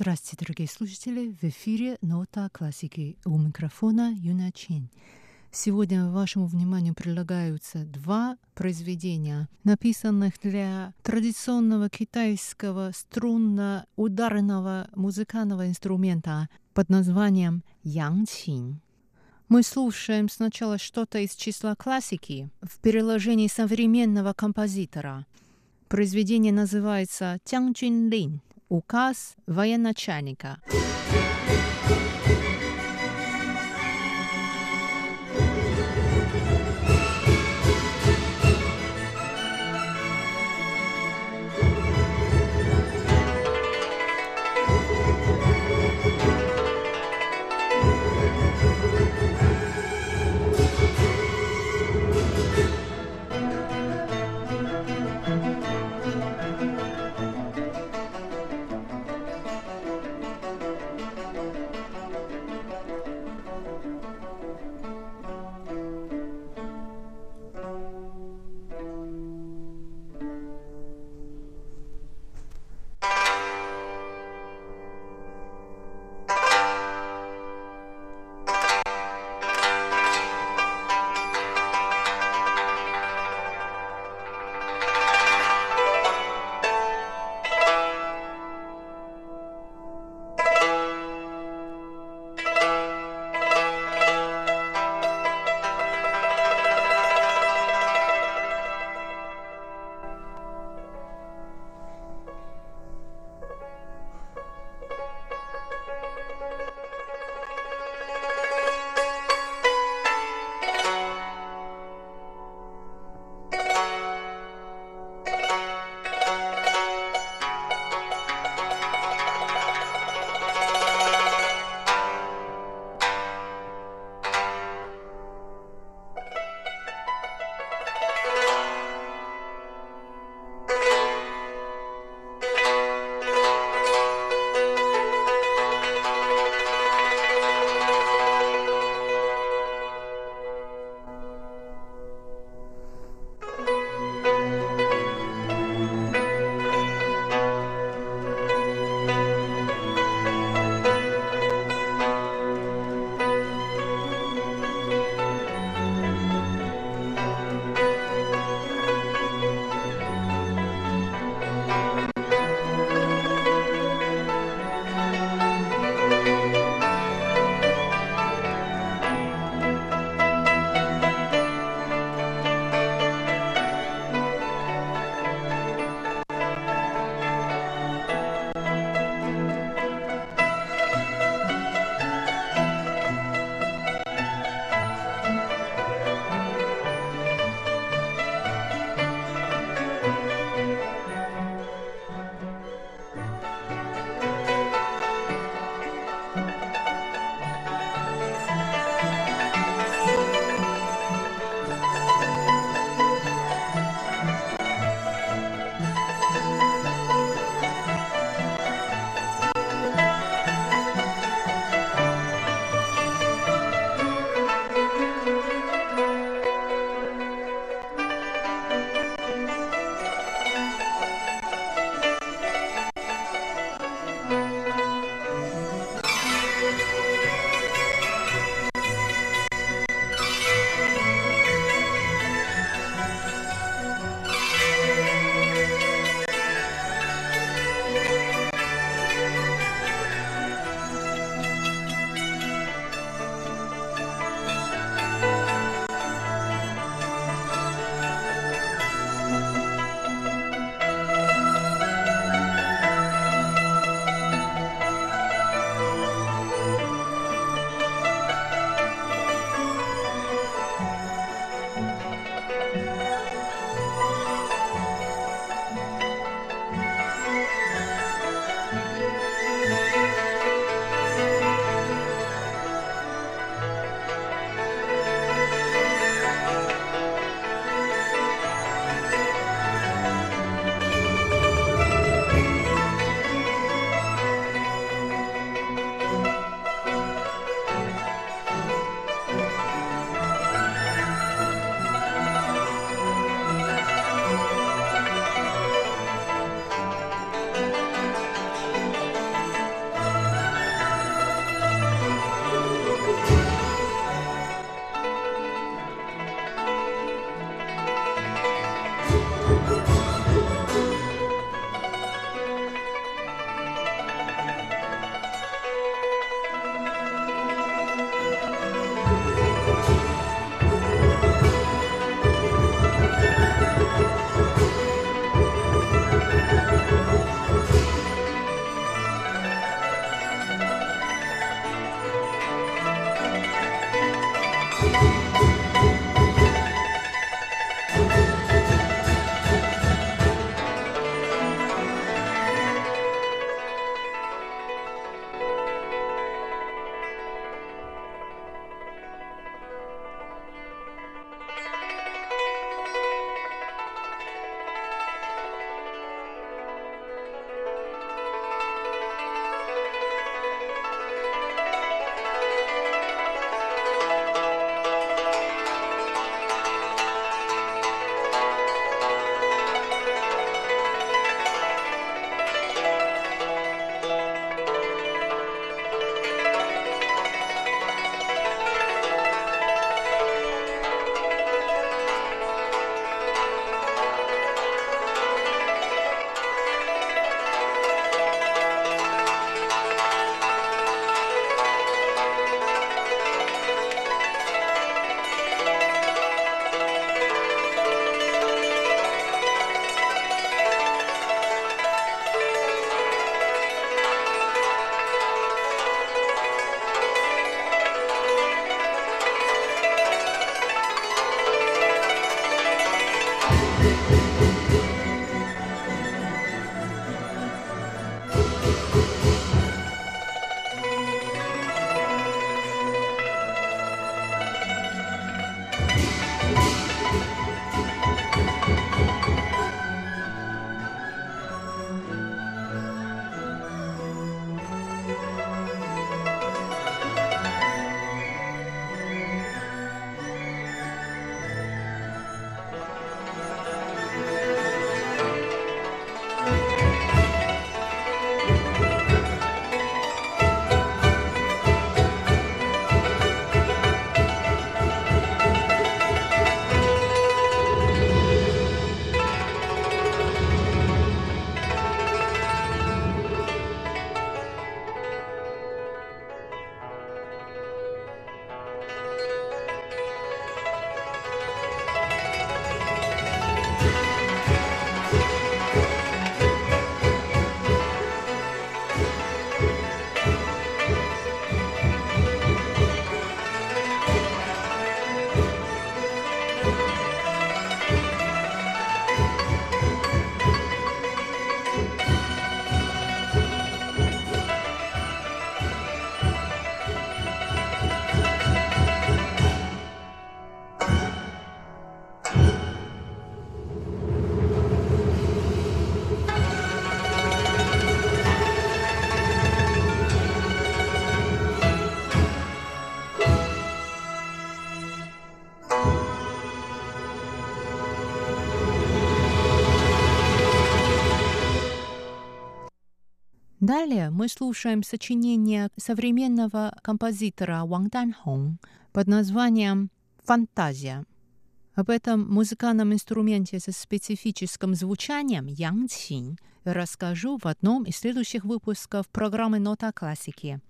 Здравствуйте, дорогие слушатели! В эфире «Нота классики» у микрофона Юна Чин. Сегодня вашему вниманию предлагаются два произведения, написанных для традиционного китайского струнно-ударного музыкального инструмента под названием янчин. Мы слушаем сначала что-то из числа классики в переложении современного композитора. Произведение называется «Тянgjun Лин» — «Указ военачальника». Далее мы слушаем сочинение современного композитора Ван Данхong под названием «Фантазия». Об этом музыкальном инструменте со специфическим звучанием Янчин расскажу в одном из следующих выпусков программы «Нота классики».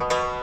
you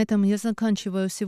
На этом я заканчиваю сегодня